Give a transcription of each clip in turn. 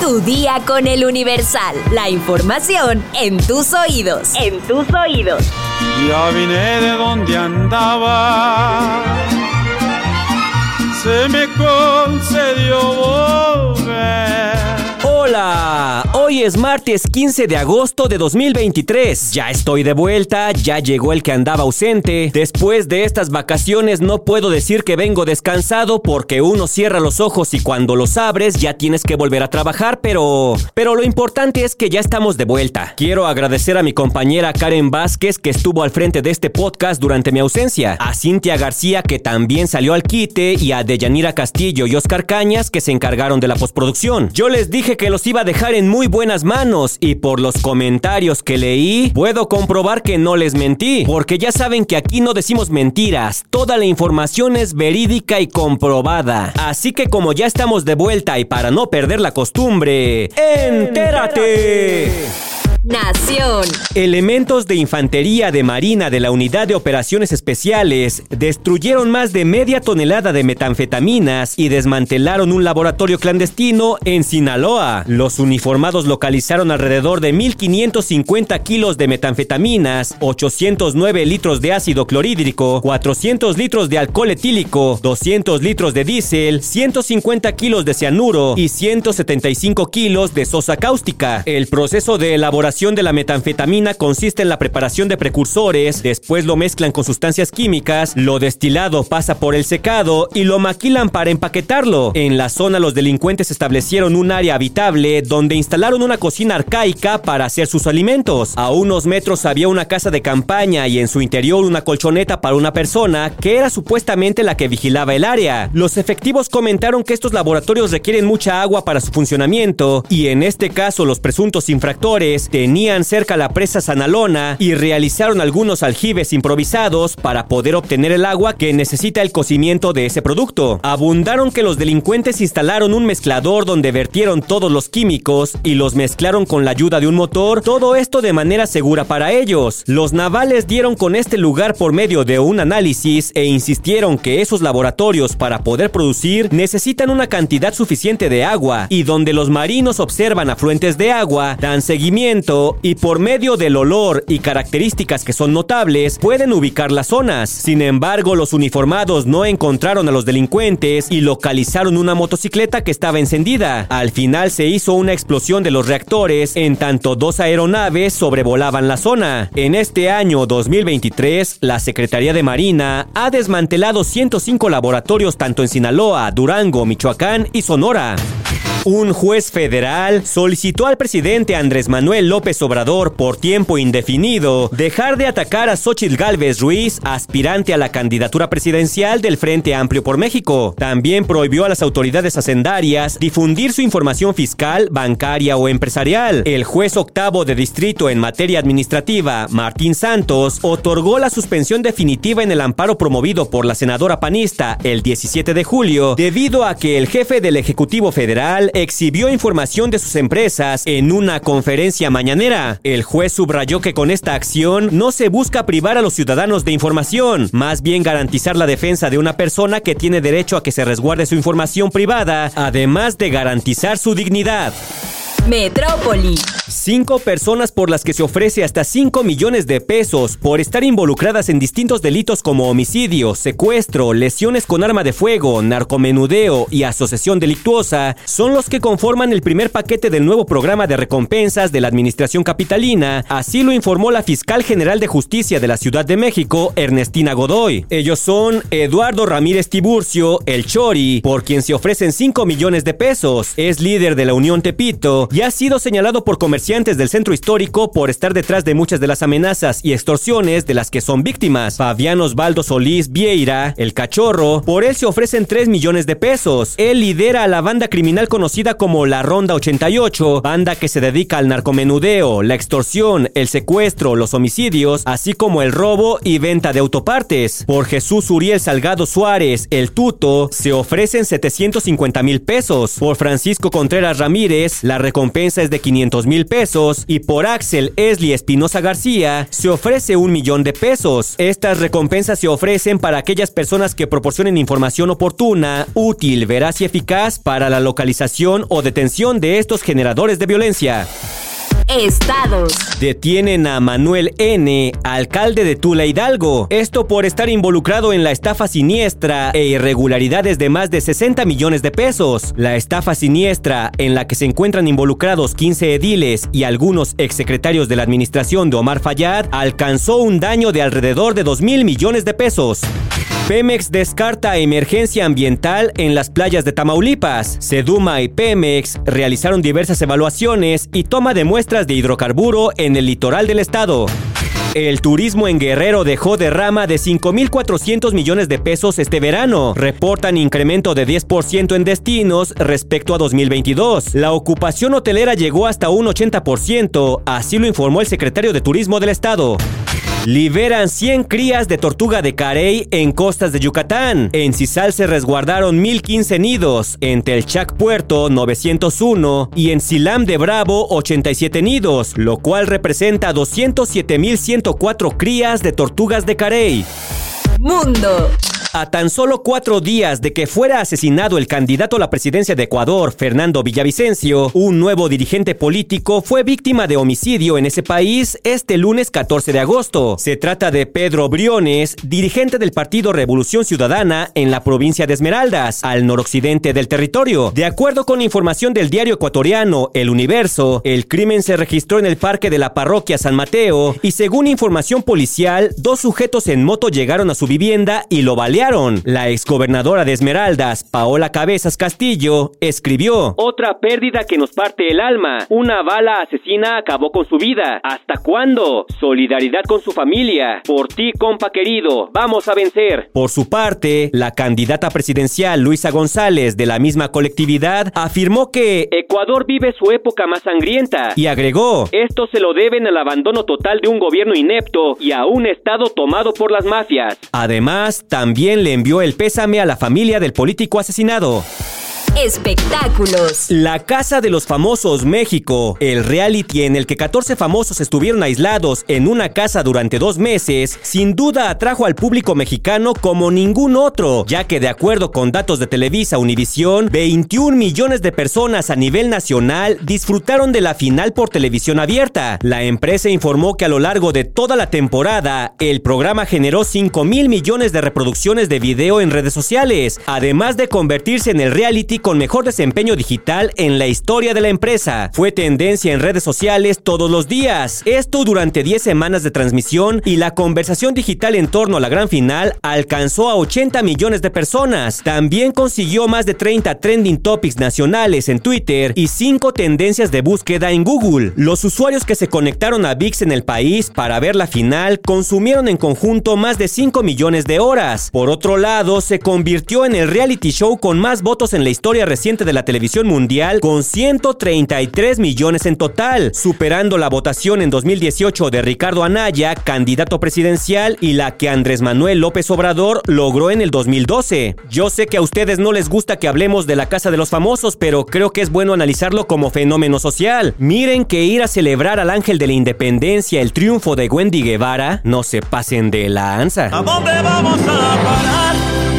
Tu día con el Universal. La información en tus oídos. En tus oídos. Ya vine de donde andaba. Se me concedió volver Hola, hoy es martes 15 de agosto de 2023. Ya estoy de vuelta, ya llegó el que andaba ausente. Después de estas vacaciones no puedo decir que vengo descansado porque uno cierra los ojos y cuando los abres ya tienes que volver a trabajar, pero pero lo importante es que ya estamos de vuelta. Quiero agradecer a mi compañera Karen Vázquez que estuvo al frente de este podcast durante mi ausencia, a Cintia García que también salió al quite y a Deyanira Castillo y Oscar Cañas que se encargaron de la postproducción. Yo les dije que los iba a dejar en muy buenas manos y por los comentarios que leí, puedo comprobar que no les mentí, porque ya saben que aquí no decimos mentiras, toda la información es verídica y comprobada. Así que como ya estamos de vuelta y para no perder la costumbre, ¡entérate! Nación. Elementos de infantería de Marina de la Unidad de Operaciones Especiales destruyeron más de media tonelada de metanfetaminas y desmantelaron un laboratorio clandestino en Sinaloa. Los uniformados localizaron alrededor de 1.550 kilos de metanfetaminas, 809 litros de ácido clorhídrico, 400 litros de alcohol etílico, 200 litros de diésel, 150 kilos de cianuro y 175 kilos de sosa cáustica. El proceso de elaboración de la metanfetamina consiste en la preparación de precursores, después lo mezclan con sustancias químicas, lo destilado pasa por el secado y lo maquilan para empaquetarlo. En la zona los delincuentes establecieron un área habitable donde instalaron una cocina arcaica para hacer sus alimentos. A unos metros había una casa de campaña y en su interior una colchoneta para una persona que era supuestamente la que vigilaba el área. Los efectivos comentaron que estos laboratorios requieren mucha agua para su funcionamiento y en este caso los presuntos infractores tenían cerca la presa Sanalona y realizaron algunos aljibes improvisados para poder obtener el agua que necesita el cocimiento de ese producto. Abundaron que los delincuentes instalaron un mezclador donde vertieron todos los químicos y los mezclaron con la ayuda de un motor, todo esto de manera segura para ellos. Los navales dieron con este lugar por medio de un análisis e insistieron que esos laboratorios para poder producir necesitan una cantidad suficiente de agua y donde los marinos observan afluentes de agua, dan seguimiento y por medio del olor y características que son notables pueden ubicar las zonas. Sin embargo, los uniformados no encontraron a los delincuentes y localizaron una motocicleta que estaba encendida. Al final se hizo una explosión de los reactores en tanto dos aeronaves sobrevolaban la zona. En este año 2023, la Secretaría de Marina ha desmantelado 105 laboratorios tanto en Sinaloa, Durango, Michoacán y Sonora. Un juez federal solicitó al presidente Andrés Manuel López Obrador por tiempo indefinido dejar de atacar a Xochitl Gálvez Ruiz, aspirante a la candidatura presidencial del Frente Amplio por México. También prohibió a las autoridades hacendarias difundir su información fiscal, bancaria o empresarial. El juez octavo de distrito en materia administrativa, Martín Santos, otorgó la suspensión definitiva en el amparo promovido por la senadora panista el 17 de julio, debido a que el jefe del Ejecutivo Federal exhibió información de sus empresas en una conferencia mañanera. El juez subrayó que con esta acción no se busca privar a los ciudadanos de información, más bien garantizar la defensa de una persona que tiene derecho a que se resguarde su información privada, además de garantizar su dignidad. Metrópoli. Cinco personas por las que se ofrece hasta 5 millones de pesos por estar involucradas en distintos delitos como homicidio, secuestro, lesiones con arma de fuego, narcomenudeo y asociación delictuosa son los que conforman el primer paquete del nuevo programa de recompensas de la Administración Capitalina, así lo informó la fiscal general de justicia de la Ciudad de México, Ernestina Godoy. Ellos son Eduardo Ramírez Tiburcio, el Chori, por quien se ofrecen 5 millones de pesos, es líder de la Unión Tepito y ha sido señalado por comerciantes del centro histórico por estar detrás de muchas de las amenazas y extorsiones de las que son víctimas. Fabián Osvaldo Solís Vieira, el cachorro, por él se ofrecen 3 millones de pesos. Él lidera a la banda criminal conocida como la Ronda 88, banda que se dedica al narcomenudeo, la extorsión, el secuestro, los homicidios, así como el robo y venta de autopartes. Por Jesús Uriel Salgado Suárez, el tuto, se ofrecen 750 mil pesos. Por Francisco Contreras Ramírez, la recompensa es de 500 mil pesos y por Axel Esli Espinosa García se ofrece un millón de pesos. Estas recompensas se ofrecen para aquellas personas que proporcionen información oportuna, útil, veraz y eficaz para la localización o detención de estos generadores de violencia. Estados. Detienen a Manuel N., alcalde de Tula Hidalgo. Esto por estar involucrado en la estafa siniestra e irregularidades de más de 60 millones de pesos. La estafa siniestra, en la que se encuentran involucrados 15 ediles y algunos exsecretarios de la administración de Omar Fayad, alcanzó un daño de alrededor de 2 mil millones de pesos. Pemex descarta emergencia ambiental en las playas de Tamaulipas. Seduma y Pemex realizaron diversas evaluaciones y toma de muestras de hidrocarburo en el litoral del estado. El turismo en Guerrero dejó derrama de 5.400 millones de pesos este verano. Reportan incremento de 10% en destinos respecto a 2022. La ocupación hotelera llegó hasta un 80%, así lo informó el secretario de Turismo del estado. Liberan 100 crías de tortuga de carey en costas de Yucatán. En Cisal se resguardaron 1015 nidos, en Telchac Puerto 901 y en Silam de Bravo 87 nidos, lo cual representa 207.104 crías de tortugas de carey. Mundo. A tan solo cuatro días de que fuera asesinado el candidato a la presidencia de Ecuador, Fernando Villavicencio, un nuevo dirigente político fue víctima de homicidio en ese país este lunes 14 de agosto. Se trata de Pedro Briones, dirigente del Partido Revolución Ciudadana en la provincia de Esmeraldas, al noroccidente del territorio. De acuerdo con información del diario ecuatoriano El Universo, el crimen se registró en el parque de la parroquia San Mateo y según información policial, dos sujetos en moto llegaron a su vivienda y lo balearon la exgobernadora de Esmeraldas, Paola Cabezas Castillo, escribió: Otra pérdida que nos parte el alma. Una bala asesina acabó con su vida. ¿Hasta cuándo? Solidaridad con su familia. Por ti, compa querido. Vamos a vencer. Por su parte, la candidata presidencial Luisa González, de la misma colectividad, afirmó que Ecuador vive su época más sangrienta y agregó: Esto se lo deben al abandono total de un gobierno inepto y a un Estado tomado por las mafias. Además, también le envió el pésame a la familia del político asesinado. Espectáculos. La Casa de los Famosos México, el reality en el que 14 famosos estuvieron aislados en una casa durante dos meses, sin duda atrajo al público mexicano como ningún otro, ya que de acuerdo con datos de Televisa Univisión, 21 millones de personas a nivel nacional disfrutaron de la final por televisión abierta. La empresa informó que a lo largo de toda la temporada, el programa generó 5 mil millones de reproducciones de video en redes sociales, además de convertirse en el reality con mejor desempeño digital en la historia de la empresa. Fue tendencia en redes sociales todos los días. Esto durante 10 semanas de transmisión y la conversación digital en torno a la gran final alcanzó a 80 millones de personas. También consiguió más de 30 trending topics nacionales en Twitter y 5 tendencias de búsqueda en Google. Los usuarios que se conectaron a VIX en el país para ver la final consumieron en conjunto más de 5 millones de horas. Por otro lado, se convirtió en el reality show con más votos en la historia reciente de la televisión mundial con 133 millones en total, superando la votación en 2018 de Ricardo Anaya, candidato presidencial, y la que Andrés Manuel López Obrador logró en el 2012. Yo sé que a ustedes no les gusta que hablemos de la Casa de los Famosos, pero creo que es bueno analizarlo como fenómeno social. Miren que ir a celebrar al Ángel de la Independencia el triunfo de Wendy Guevara, no se pasen de la ansa. ¿A vamos a parar?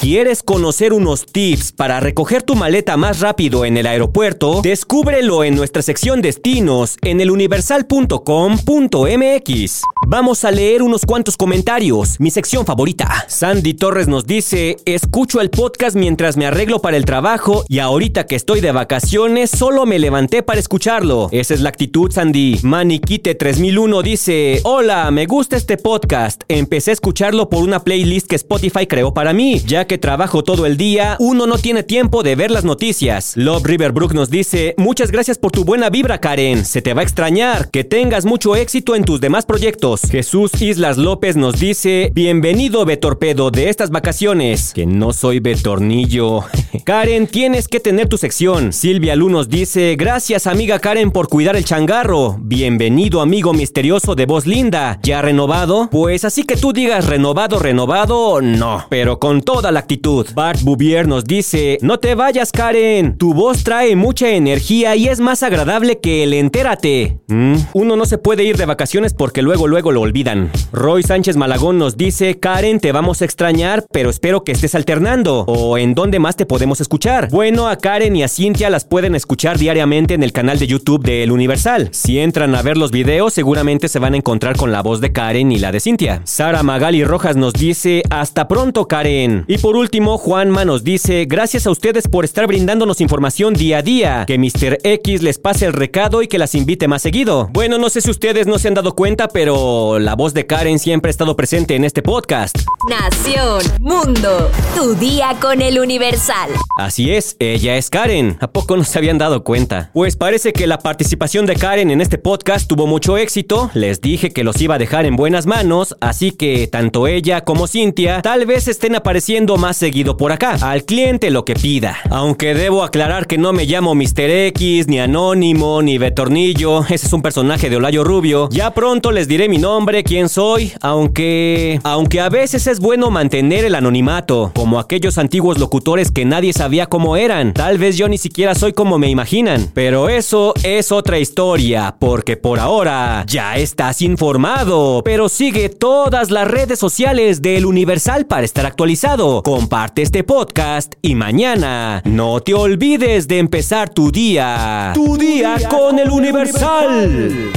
¿Quieres conocer unos tips para recoger tu maleta más rápido en el aeropuerto? Descúbrelo en nuestra sección destinos en eluniversal.com.mx. Vamos a leer unos cuantos comentarios, mi sección favorita. Sandy Torres nos dice, escucho el podcast mientras me arreglo para el trabajo y ahorita que estoy de vacaciones solo me levanté para escucharlo. Esa es la actitud, Sandy. Maniquite 3001 dice, hola, me gusta este podcast. Empecé a escucharlo por una playlist que Spotify creó para mí, ya que trabajo todo el día, uno no tiene tiempo de ver las noticias. Love Riverbrook nos dice, muchas gracias por tu buena vibra, Karen. Se te va a extrañar. Que tengas mucho éxito en tus demás proyectos. Jesús Islas López nos dice, bienvenido Betorpedo de estas vacaciones. Que no soy Betornillo. Karen, tienes que tener tu sección. Silvia Lu nos dice, gracias amiga Karen por cuidar el changarro. Bienvenido amigo misterioso de voz linda. ¿Ya renovado? Pues así que tú digas renovado, renovado, no. Pero con toda la actitud. Bart Bouvier nos dice, no te vayas Karen, tu voz trae mucha energía y es más agradable que el entérate. Mm, uno no se puede ir de vacaciones porque luego luego lo olvidan. Roy Sánchez Malagón nos dice, Karen, te vamos a extrañar, pero espero que estés alternando. ¿O en dónde más te podemos escuchar? Bueno, a Karen y a Cintia las pueden escuchar diariamente en el canal de YouTube de El Universal. Si entran a ver los videos, seguramente se van a encontrar con la voz de Karen y la de Cintia. Sara Magali Rojas nos dice, hasta pronto Karen. Y por último, Juanma nos dice, gracias a ustedes por estar brindándonos información día a día. Que Mr. X les pase el recado y que las invite más seguido. Bueno, no sé si ustedes no se han dado cuenta, pero la voz de Karen siempre ha estado presente en este podcast. Nación, mundo, tu día con el Universal. Así es, ella es Karen. ¿A poco no se habían dado cuenta? Pues parece que la participación de Karen en este podcast tuvo mucho éxito. Les dije que los iba a dejar en buenas manos, así que tanto ella como Cintia tal vez estén apareciendo más seguido por acá. Al cliente lo que pida. Aunque debo aclarar que no me llamo Mr. X, ni Anónimo, ni Betornillo. Ese es un personaje de Olayo Rubio. Ya pronto les diré mi nombre, quién soy, aunque... Aunque a veces es bueno mantener el anonimato, como aquellos antiguos locutores que nadie sabía cómo eran. Tal vez yo ni siquiera soy como me imaginan. Pero eso es otra historia, porque por ahora ya estás informado. Pero sigue todas las redes sociales del Universal para estar actualizado. Comparte este podcast y mañana no te olvides de empezar tu día. Tu día con el Universal.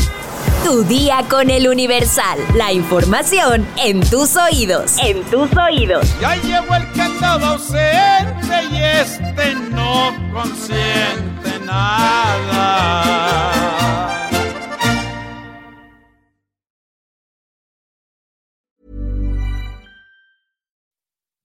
Tu día con el Universal. La información en tus oídos. En tus oídos. Ya llegó el andaba ausente y este no consiente nada.